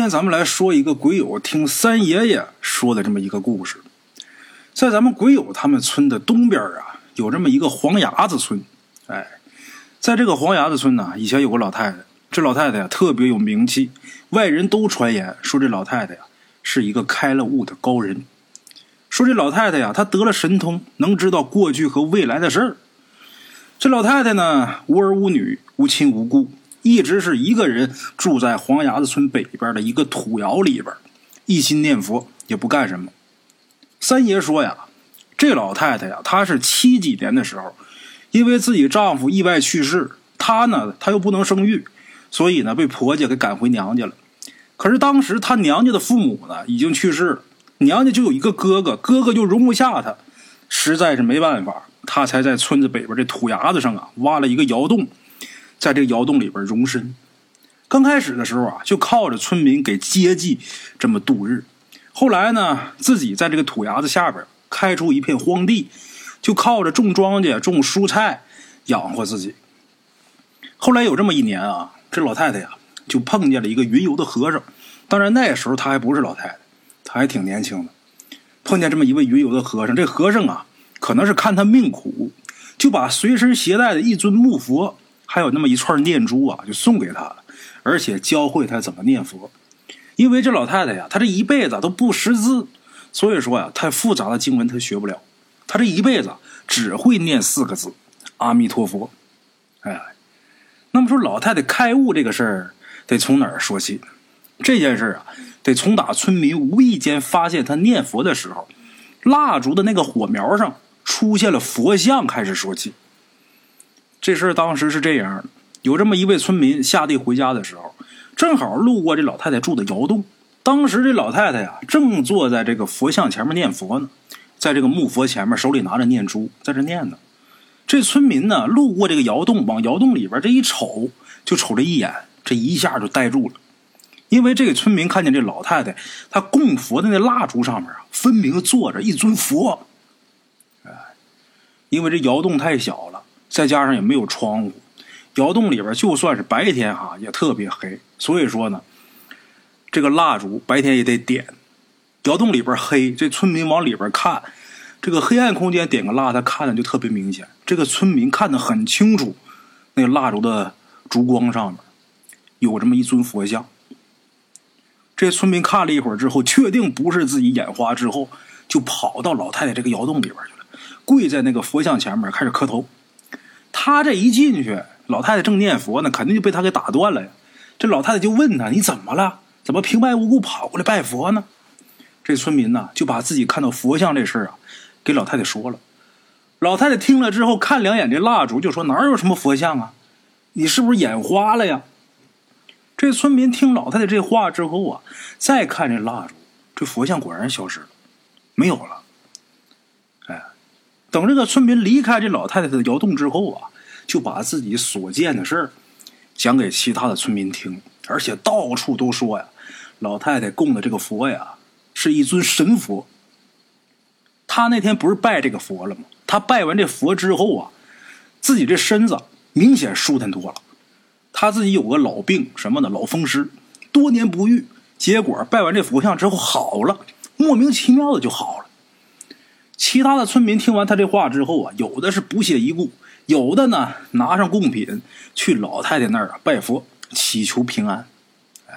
今天咱们来说一个鬼友听三爷爷说的这么一个故事。在咱们鬼友他们村的东边啊，有这么一个黄牙子村。哎，在这个黄牙子村呢，以前有个老太太，这老太太呀特别有名气，外人都传言说这老太太呀是一个开了悟的高人。说这老太太呀，她得了神通，能知道过去和未来的事儿。这老太太呢，无儿无女，无亲无故。一直是一个人住在黄崖子村北边的一个土窑里边，一心念佛，也不干什么。三爷说呀，这老太太呀，她是七几年的时候，因为自己丈夫意外去世，她呢，她又不能生育，所以呢，被婆家给赶回娘家了。可是当时她娘家的父母呢，已经去世了，娘家就有一个哥哥，哥哥就容不下她，实在是没办法，她才在村子北边这土崖子上啊，挖了一个窑洞。在这个窑洞里边容身，刚开始的时候啊，就靠着村民给接济这么度日。后来呢，自己在这个土崖子下边开出一片荒地，就靠着种庄稼、种蔬菜养活自己。后来有这么一年啊，这老太太呀就碰见了一个云游的和尚。当然那时候她还不是老太太，她还挺年轻的。碰见这么一位云游的和尚，这和尚啊可能是看他命苦，就把随身携带的一尊木佛。还有那么一串念珠啊，就送给他了，而且教会他怎么念佛。因为这老太太呀，她这一辈子都不识字，所以说呀，太复杂的经文她学不了。她这一辈子只会念四个字：阿弥陀佛。哎，那么说老太太开悟这个事儿，得从哪儿说起？这件事啊，得从打村民无意间发现她念佛的时候，蜡烛的那个火苗上出现了佛像开始说起。这事儿当时是这样的：有这么一位村民下地回家的时候，正好路过这老太太住的窑洞。当时这老太太呀，正坐在这个佛像前面念佛呢，在这个木佛前面，手里拿着念珠，在这念呢。这村民呢，路过这个窑洞，往窑洞里边这一瞅，就瞅这一眼，这一下就呆住了。因为这个村民看见这老太太，她供佛的那蜡烛上面啊，分明坐着一尊佛。哎，因为这窑洞太小了。再加上也没有窗户，窑洞里边就算是白天哈也特别黑，所以说呢，这个蜡烛白天也得点。窑洞里边黑，这村民往里边看，这个黑暗空间点个蜡，他看的就特别明显。这个村民看得很清楚，那蜡烛的烛光上面有这么一尊佛像。这村民看了一会儿之后，确定不是自己眼花之后，就跑到老太太这个窑洞里边去了，跪在那个佛像前面开始磕头。他这一进去，老太太正念佛呢，肯定就被他给打断了呀。这老太太就问他：“你怎么了？怎么平白无故跑过来拜佛呢？”这村民呢，就把自己看到佛像这事儿啊，给老太太说了。老太太听了之后，看两眼这蜡烛，就说：“哪有什么佛像啊？你是不是眼花了呀？”这村民听老太太这话之后啊，再看这蜡烛，这佛像果然消失了，没有了。等这个村民离开这老太太的窑洞之后啊，就把自己所见的事儿讲给其他的村民听，而且到处都说呀，老太太供的这个佛呀是一尊神佛。他那天不是拜这个佛了吗？他拜完这佛之后啊，自己这身子明显舒坦多了。他自己有个老病，什么的？老风湿，多年不愈，结果拜完这佛像之后好了，莫名其妙的就好了。其他的村民听完他这话之后啊，有的是不屑一顾，有的呢拿上贡品去老太太那儿啊拜佛，祈求平安。哎，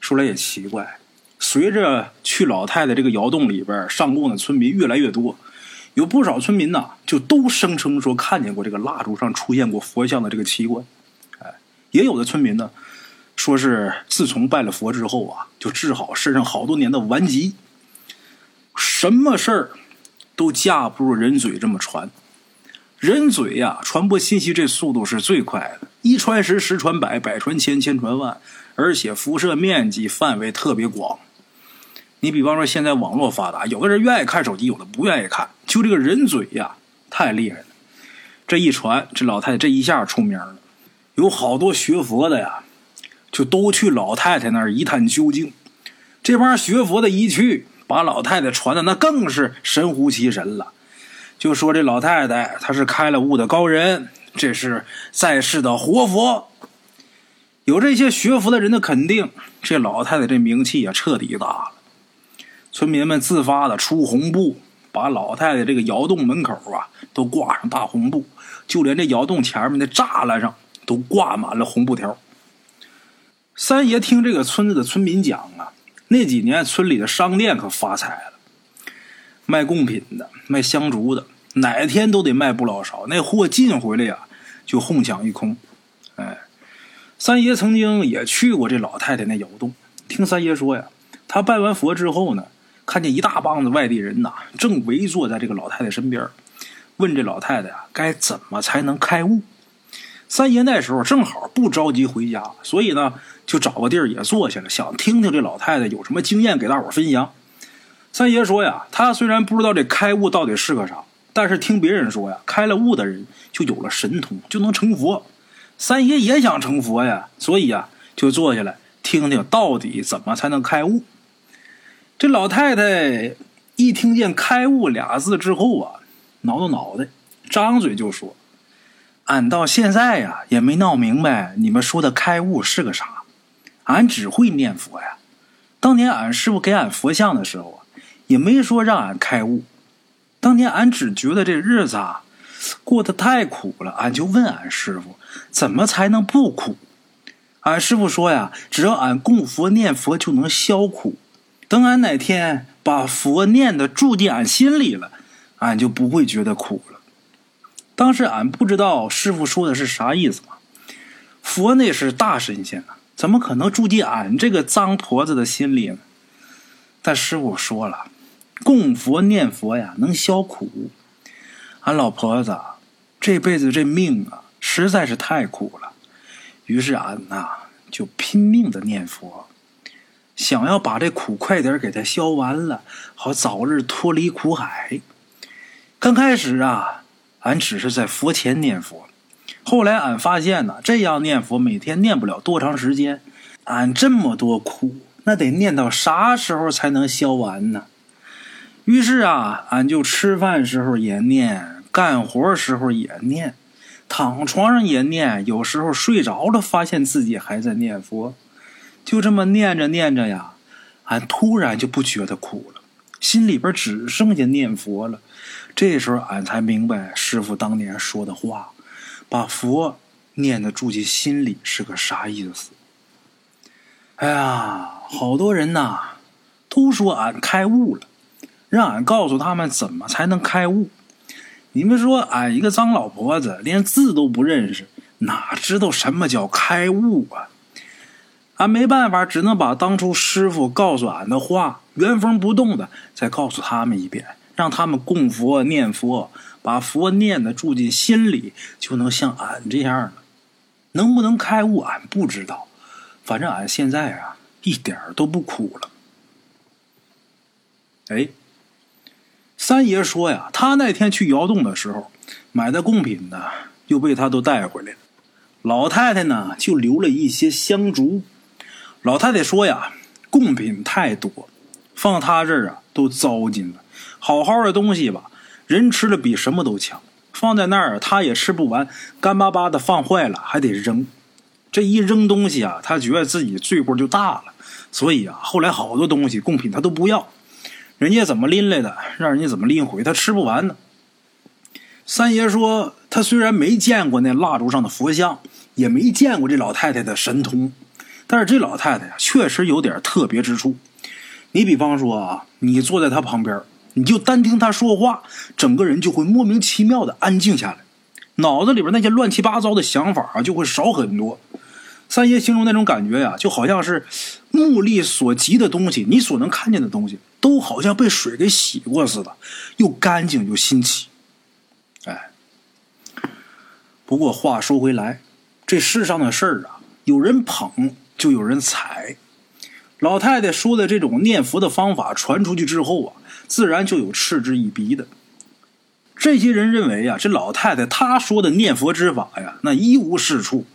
说来也奇怪，随着去老太太这个窑洞里边上供的村民越来越多，有不少村民呐就都声称说看见过这个蜡烛上出现过佛像的这个奇观。哎，也有的村民呢说是自从拜了佛之后啊，就治好身上好多年的顽疾，什么事儿。都架不住人嘴这么传，人嘴呀，传播信息这速度是最快的，一传十，十传百，百传千，千传万，而且辐射面积范围特别广。你比方说，现在网络发达，有的人愿意看手机，有的不愿意看，就这个人嘴呀，太厉害了。这一传，这老太太这一下出名了，有好多学佛的呀，就都去老太太那儿一探究竟。这帮学佛的一去。把老太太传的那更是神乎其神了，就说这老太太她是开了悟的高人，这是在世的活佛。有这些学佛的人的肯定，这老太太这名气也彻底大了。村民们自发的出红布，把老太太这个窑洞门口啊都挂上大红布，就连这窑洞前面的栅栏上都挂满了红布条。三爷听这个村子的村民讲啊，那几年村里的商店可发财了，卖贡品的、卖香烛的，哪天都得卖不老少。那货进回来呀，就哄抢一空。哎，三爷曾经也去过这老太太那窑洞，听三爷说呀，他拜完佛之后呢，看见一大帮子外地人呐，正围坐在这个老太太身边，问这老太太啊，该怎么才能开悟？三爷那时候正好不着急回家，所以呢。就找个地儿也坐下了，想听听这老太太有什么经验给大伙分享。三爷说呀，他虽然不知道这开悟到底是个啥，但是听别人说呀，开了悟的人就有了神通，就能成佛。三爷也想成佛呀，所以呀，就坐下来听听到底怎么才能开悟。这老太太一听见“开悟”俩字之后啊，挠挠脑袋，张嘴就说：“俺到现在呀，也没闹明白你们说的开悟是个啥。”俺只会念佛呀，当年俺师傅给俺佛像的时候啊，也没说让俺开悟。当年俺只觉得这日子啊过得太苦了，俺就问俺师傅怎么才能不苦。俺师傅说呀，只要俺供佛念佛就能消苦。等俺哪天把佛念的住进俺心里了，俺就不会觉得苦了。当时俺不知道师傅说的是啥意思嘛，佛那是大神仙啊。怎么可能住进俺这个脏婆子的心里呢？但师傅说了，供佛念佛呀，能消苦。俺老婆子这辈子这命啊，实在是太苦了。于是俺呐，就拼命的念佛，想要把这苦快点给他消完了，好早日脱离苦海。刚开始啊，俺只是在佛前念佛。后来俺发现呢，这样念佛每天念不了多长时间，俺这么多苦，那得念到啥时候才能消完呢？于是啊，俺就吃饭时候也念，干活时候也念，躺床上也念，有时候睡着了，发现自己还在念佛，就这么念着念着呀，俺突然就不觉得苦了，心里边只剩下念佛了。这时候俺才明白师傅当年说的话。把佛念的住进心里是个啥意思？哎呀，好多人呐都说俺开悟了，让俺告诉他们怎么才能开悟。你们说俺一个脏老婆子，连字都不认识，哪知道什么叫开悟啊？俺没办法，只能把当初师傅告诉俺的话原封不动的再告诉他们一遍，让他们供佛念佛。把佛念的住进心里，就能像俺这样了。能不能开悟，俺不知道。反正俺现在啊，一点都不苦了。哎，三爷说呀，他那天去窑洞的时候，买的贡品呢，又被他都带回来了。老太太呢，就留了一些香烛。老太太说呀，贡品太多，放他这儿啊，都糟践了。好好的东西吧。人吃了比什么都强，放在那儿他也吃不完，干巴巴的放坏了还得扔。这一扔东西啊，他觉得自己罪过就大了，所以啊，后来好多东西贡品他都不要，人家怎么拎来的，让人家怎么拎回，他吃不完呢。三爷说，他虽然没见过那蜡烛上的佛像，也没见过这老太太的神通，但是这老太太呀，确实有点特别之处。你比方说啊，你坐在她旁边。你就单听他说话，整个人就会莫名其妙的安静下来，脑子里边那些乱七八糟的想法啊就会少很多。三爷形容那种感觉呀，就好像是目力所及的东西，你所能看见的东西，都好像被水给洗过似的，又干净又新奇。哎，不过话说回来，这世上的事儿啊，有人捧就有人踩。老太太说的这种念佛的方法传出去之后啊。自然就有嗤之以鼻的。这些人认为呀，这老太太她说的念佛之法呀，那一无是处。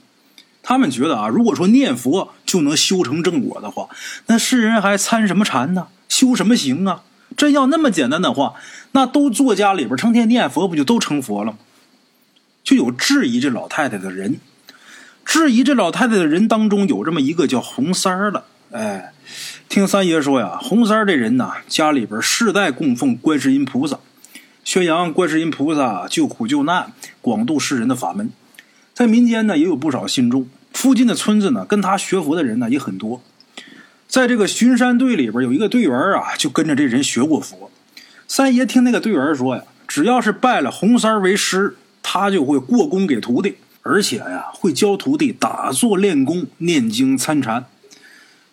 他们觉得啊，如果说念佛就能修成正果的话，那世人还参什么禅呢？修什么行啊？真要那么简单的话，那都坐家里边成天念佛，不就都成佛了吗？就有质疑这老太太的人。质疑这老太太的人当中有这么一个叫红三儿的。哎，听三爷说呀，红三这人呐，家里边世代供奉观世音菩萨，宣扬观世音菩萨救苦救难、广度世人的法门，在民间呢也有不少信众。附近的村子呢，跟他学佛的人呢也很多。在这个巡山队里边，有一个队员啊，就跟着这人学过佛。三爷听那个队员说呀，只要是拜了红三为师，他就会过宫给徒弟，而且呀，会教徒弟打坐练功、念经参禅。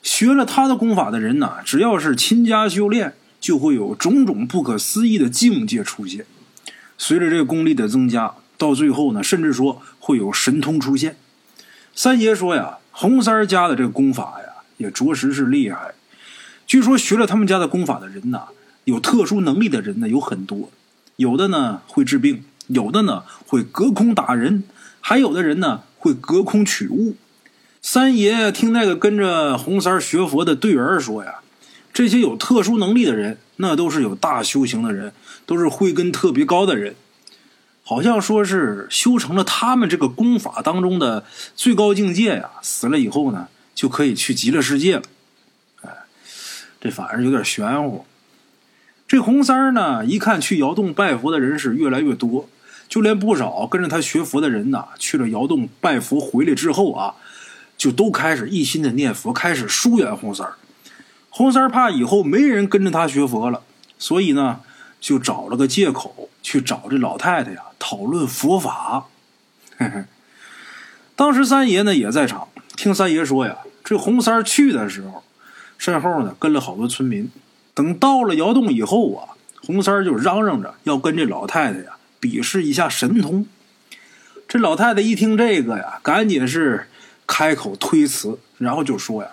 学了他的功法的人呐，只要是勤加修炼，就会有种种不可思议的境界出现。随着这个功力的增加，到最后呢，甚至说会有神通出现。三爷说呀，红三儿家的这个功法呀，也着实是厉害。据说学了他们家的功法的人呐，有特殊能力的人呢有很多，有的呢会治病，有的呢会隔空打人，还有的人呢会隔空取物。三爷听那个跟着红三学佛的队员说呀，这些有特殊能力的人，那都是有大修行的人，都是慧根特别高的人，好像说是修成了他们这个功法当中的最高境界呀，死了以后呢，就可以去极乐世界了。哎，这反而有点玄乎。这红三呢，一看去窑洞拜佛的人是越来越多，就连不少跟着他学佛的人呐，去了窑洞拜佛回来之后啊。就都开始一心的念佛，开始疏远红三儿。红三儿怕以后没人跟着他学佛了，所以呢，就找了个借口去找这老太太呀讨论佛法。当时三爷呢也在场，听三爷说呀，这红三儿去的时候，身后呢跟了好多村民。等到了窑洞以后啊，红三儿就嚷嚷着要跟这老太太呀比试一下神通。这老太太一听这个呀，赶紧是。开口推辞，然后就说呀：“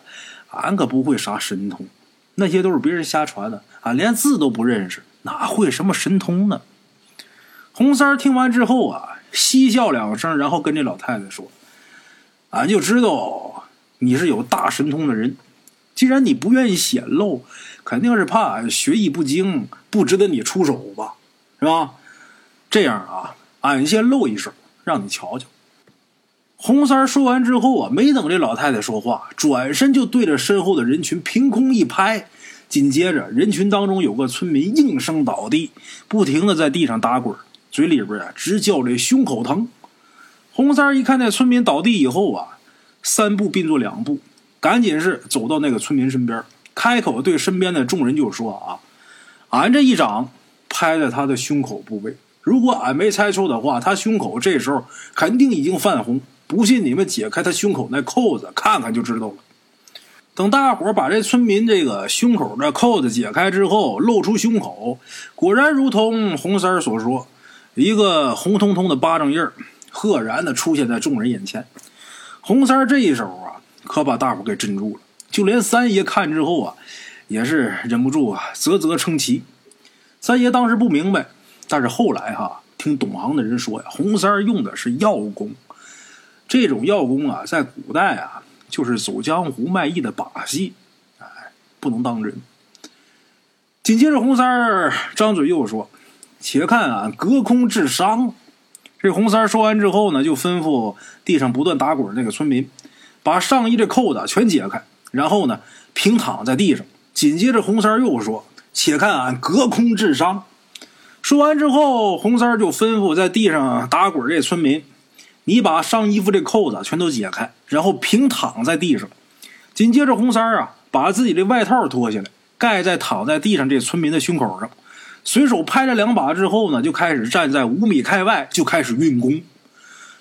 俺可不会啥神通，那些都是别人瞎传的，俺连字都不认识，哪会什么神通呢？”红三听完之后啊，嬉笑两声，然后跟这老太太说：“俺就知道你是有大神通的人，既然你不愿意显露，肯定是怕俺学艺不精，不值得你出手吧？是吧？这样啊，俺先露一手，让你瞧瞧。”红三说完之后啊，没等这老太太说话，转身就对着身后的人群凭空一拍，紧接着人群当中有个村民应声倒地，不停的在地上打滚，嘴里边啊直叫这胸口疼。红三一看那村民倒地以后啊，三步并作两步，赶紧是走到那个村民身边，开口对身边的众人就说啊：“俺这一掌拍在他的胸口部位，如果俺没猜错的话，他胸口这时候肯定已经泛红。”不信你们解开他胸口那扣子看看就知道了。等大伙把这村民这个胸口的扣子解开之后，露出胸口，果然如同红三所说，一个红彤彤的巴掌印儿，赫然的出现在众人眼前。红三这一手啊，可把大伙给镇住了。就连三爷看之后啊，也是忍不住啊，啧啧称奇。三爷当时不明白，但是后来哈，听懂行的人说呀，红三用的是药功。这种药功啊，在古代啊，就是走江湖卖艺的把戏，哎，不能当真。紧接着，红三儿张嘴又说：“且看俺隔空治伤。”这红三儿说完之后呢，就吩咐地上不断打滚那个村民，把上衣的扣子全解开，然后呢，平躺在地上。紧接着，红三儿又说：“且看俺隔空治伤。”说完之后，红三儿就吩咐在地上打滚这村民。你把上衣服这扣子全都解开，然后平躺在地上。紧接着，红三儿啊，把自己的外套脱下来，盖在躺在地上这村民的胸口上，随手拍了两把之后呢，就开始站在五米开外，就开始运功。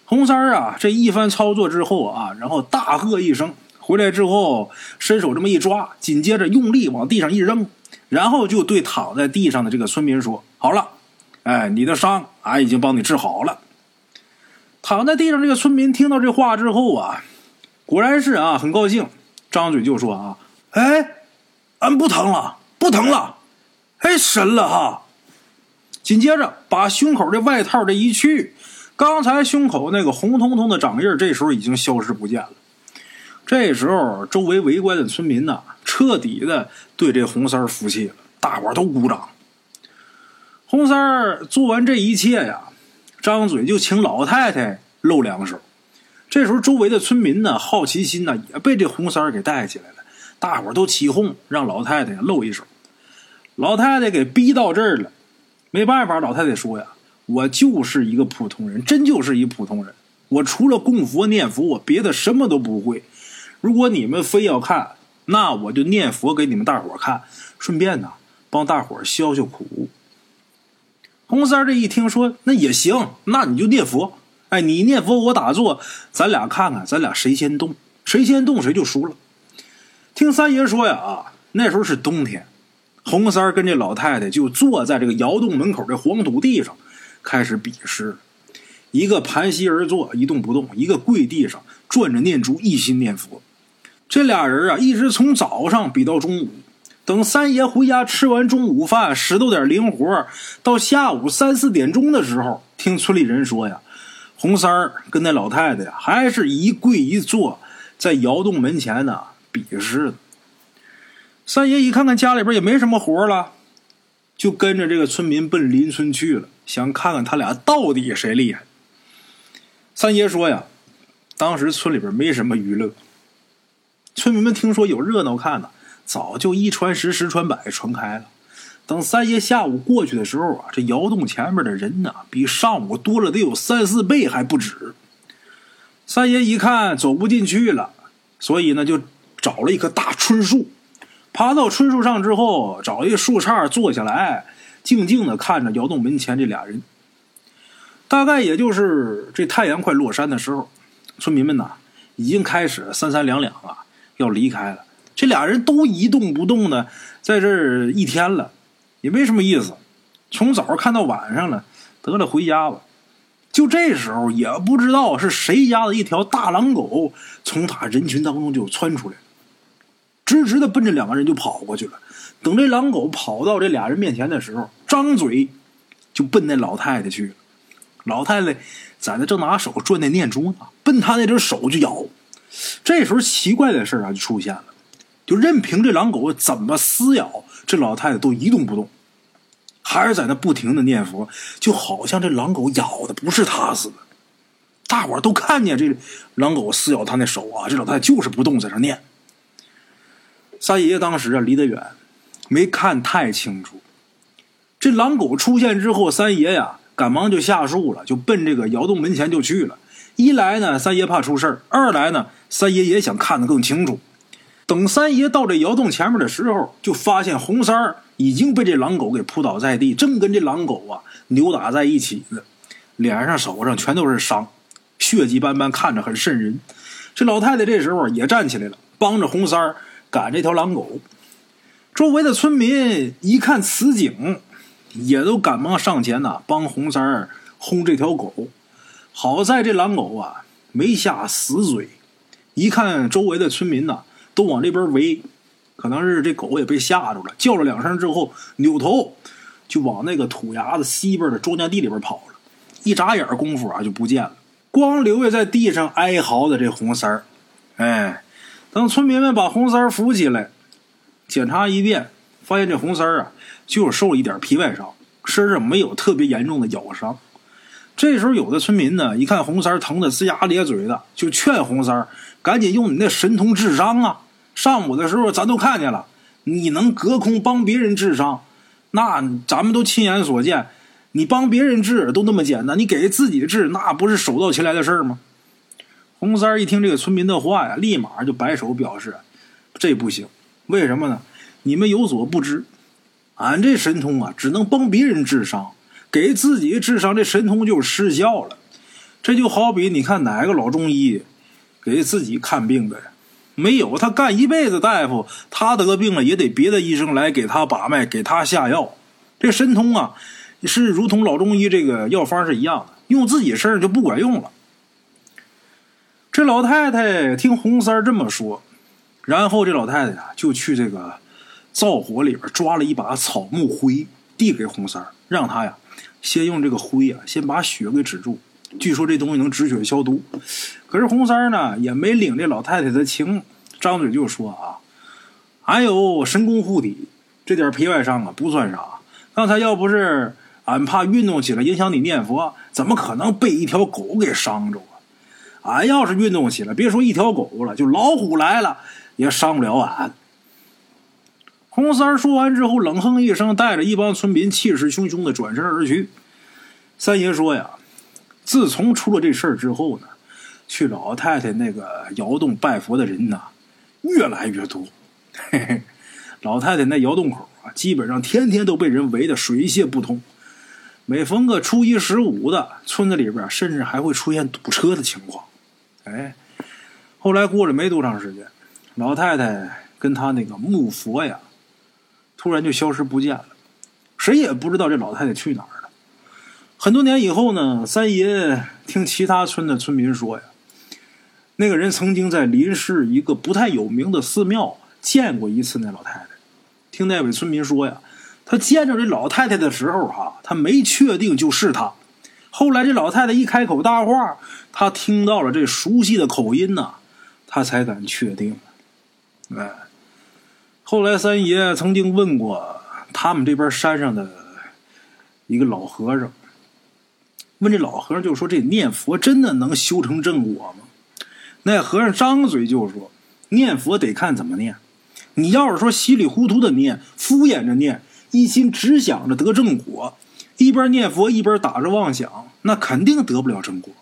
红三儿啊，这一番操作之后啊，然后大喝一声，回来之后伸手这么一抓，紧接着用力往地上一扔，然后就对躺在地上的这个村民说：“好了，哎，你的伤俺已经帮你治好了。”躺在地上，这个村民听到这话之后啊，果然是啊，很高兴，张嘴就说啊：“哎，俺不疼了，不疼了，哎，神了哈！”紧接着把胸口的外套这一去，刚才胸口那个红彤彤的掌印这时候已经消失不见了。这时候，周围围观的村民呐，彻底的对这红三服气了，大伙都鼓掌。红三做完这一切呀。张嘴就请老太太露两手，这时候，周围的村民呢，好奇心呢，也被这红三儿给带起来了。大伙都起哄，让老太太露一手。老太太给逼到这儿了，没办法，老太太说呀：“我就是一个普通人，真就是一普通人。我除了供佛念佛，我别的什么都不会。如果你们非要看，那我就念佛给你们大伙看，顺便呢，帮大伙消消苦。”红三儿这一听说，那也行，那你就念佛。哎，你念佛，我打坐，咱俩看看，咱俩谁先动，谁先动谁就输了。听三爷说呀，啊，那时候是冬天，红三儿跟这老太太就坐在这个窑洞门口的黄土地上，开始比试。一个盘膝而坐，一动不动；一个跪地上转着念珠，一心念佛。这俩人啊，一直从早上比到中午。等三爷回家吃完中午饭，拾掇点零活，到下午三四点钟的时候，听村里人说呀。红三儿跟那老太太呀，还是一跪一坐，在窑洞门前呢比试。三爷一看看家里边也没什么活了，就跟着这个村民奔邻村去了，想看看他俩到底谁厉害。三爷说呀，当时村里边没什么娱乐，村民们听说有热闹看呢，早就一传十，十传百，传开了。等三爷下午过去的时候啊，这窑洞前面的人呢，比上午多了得有三四倍还不止。三爷一看走不进去了，所以呢就找了一棵大椿树，爬到椿树上之后，找一个树杈坐下来，静静的看着窑洞门前这俩人。大概也就是这太阳快落山的时候，村民们呐已经开始三三两两啊要离开了。这俩人都一动不动的在这儿一天了。也没什么意思，从早上看到晚上了，得了，回家吧。就这时候，也不知道是谁家的一条大狼狗从他人群当中就窜出来，直直的奔着两个人就跑过去了。等这狼狗跑到这俩人面前的时候，张嘴就奔那老太太去了。老太太在那正拿手转那念珠呢，奔他那只手就咬。这时候，奇怪的事啊就出现了，就任凭这狼狗怎么撕咬，这老太太都一动不动。还是在那不停的念佛，就好像这狼狗咬的不是他似的。大伙都看见这狼狗撕咬他那手啊，这老太太就是不动，在那念。三爷爷当时啊离得远，没看太清楚。这狼狗出现之后，三爷呀赶忙就下树了，就奔这个窑洞门前就去了。一来呢，三爷怕出事二来呢，三爷也想看得更清楚。等三爷到这窑洞前面的时候，就发现红三儿。已经被这狼狗给扑倒在地，正跟这狼狗啊扭打在一起呢，脸上、手上全都是伤，血迹斑斑，看着很瘆人。这老太太这时候也站起来了，帮着红三儿赶这条狼狗。周围的村民一看此景，也都赶忙上前呐，帮红三儿轰这条狗。好在这狼狗啊没下死嘴，一看周围的村民呐都往这边围。可能是这狗也被吓着了，叫了两声之后，扭头就往那个土崖子西边的庄稼地里边跑了。一眨眼功夫啊，就不见了，光留下在地上哀嚎的这红三儿。哎，等村民们把红三儿扶起来，检查一遍，发现这红三儿啊，就是受了一点皮外伤，身上没有特别严重的咬伤。这时候，有的村民呢，一看红三儿疼得龇牙咧嘴的，就劝红三儿赶紧用你那神通治伤啊。上午的时候，咱都看见了，你能隔空帮别人治伤，那咱们都亲眼所见。你帮别人治都那么简单，你给自己治，那不是手到擒来的事儿吗？红三儿一听这个村民的话呀，立马就摆手表示，这不行。为什么呢？你们有所不知，俺这神通啊，只能帮别人治伤，给自己治伤，这神通就失效了。这就好比你看哪个老中医给自己看病的。没有，他干一辈子大夫，他得病了也得别的医生来给他把脉，给他下药。这神通啊，是如同老中医这个药方是一样的，用自己身上就不管用了。这老太太听红三这么说，然后这老太太呀就去这个灶火里边抓了一把草木灰，递给红三让他呀先用这个灰啊先把血给止住。据说这东西能止血消毒，可是红三呢也没领这老太太的情，张嘴就说啊：“俺有神功护体，这点皮外伤啊不算啥。刚才要不是俺怕运动起来影响你念佛，怎么可能被一条狗给伤着啊？俺要是运动起来，别说一条狗了，就老虎来了也伤不了俺。红三说完之后，冷哼一声，带着一帮村民气势汹汹的转身而去。三爷说呀，自从出了这事儿之后呢，去老太太那个窑洞拜佛的人呐，越来越多。嘿嘿，老太太那窑洞口啊，基本上天天都被人围得水泄不通。每逢个初一十五的，村子里边甚至还会出现堵车的情况。哎，后来过了没多长时间，老太太跟她那个木佛呀，突然就消失不见了，谁也不知道这老太太去哪儿。很多年以后呢，三爷听其他村的村民说呀，那个人曾经在临市一个不太有名的寺庙见过一次那老太太。听那位村民说呀，他见着这老太太的时候，哈，他没确定就是她。后来这老太太一开口搭话，他听到了这熟悉的口音呐，他才敢确定。哎，后来三爷曾经问过他们这边山上的一个老和尚，问这老和尚就说：“这念佛真的能修成正果吗？”那和尚张嘴就说：“念佛得看怎么念。你要是说稀里糊涂的念，敷衍着念，一心只想着得正果。”一边念佛一边打着妄想，那肯定得不了正果。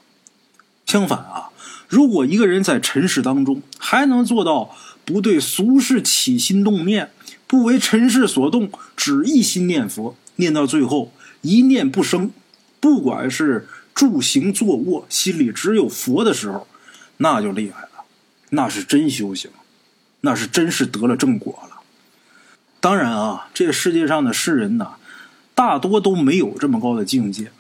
相反啊，如果一个人在尘世当中还能做到不对俗世起心动念，不为尘世所动，只一心念佛，念到最后一念不生，不管是住行坐卧，心里只有佛的时候，那就厉害了，那是真修行，那是真是得了正果了。当然啊，这个世界上的世人呐。大多都没有这么高的境界，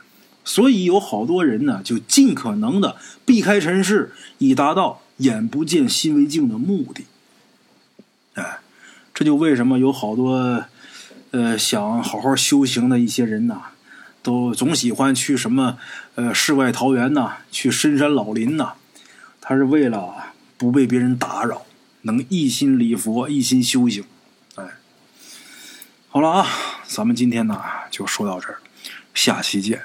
所以有好多人呢，就尽可能的避开尘世，以达到眼不见心为净的目的。哎，这就为什么有好多呃想好好修行的一些人呐，都总喜欢去什么呃世外桃源呐，去深山老林呐，他是为了不被别人打扰，能一心礼佛，一心修行。哎，好了啊。咱们今天呢就说到这儿，下期见。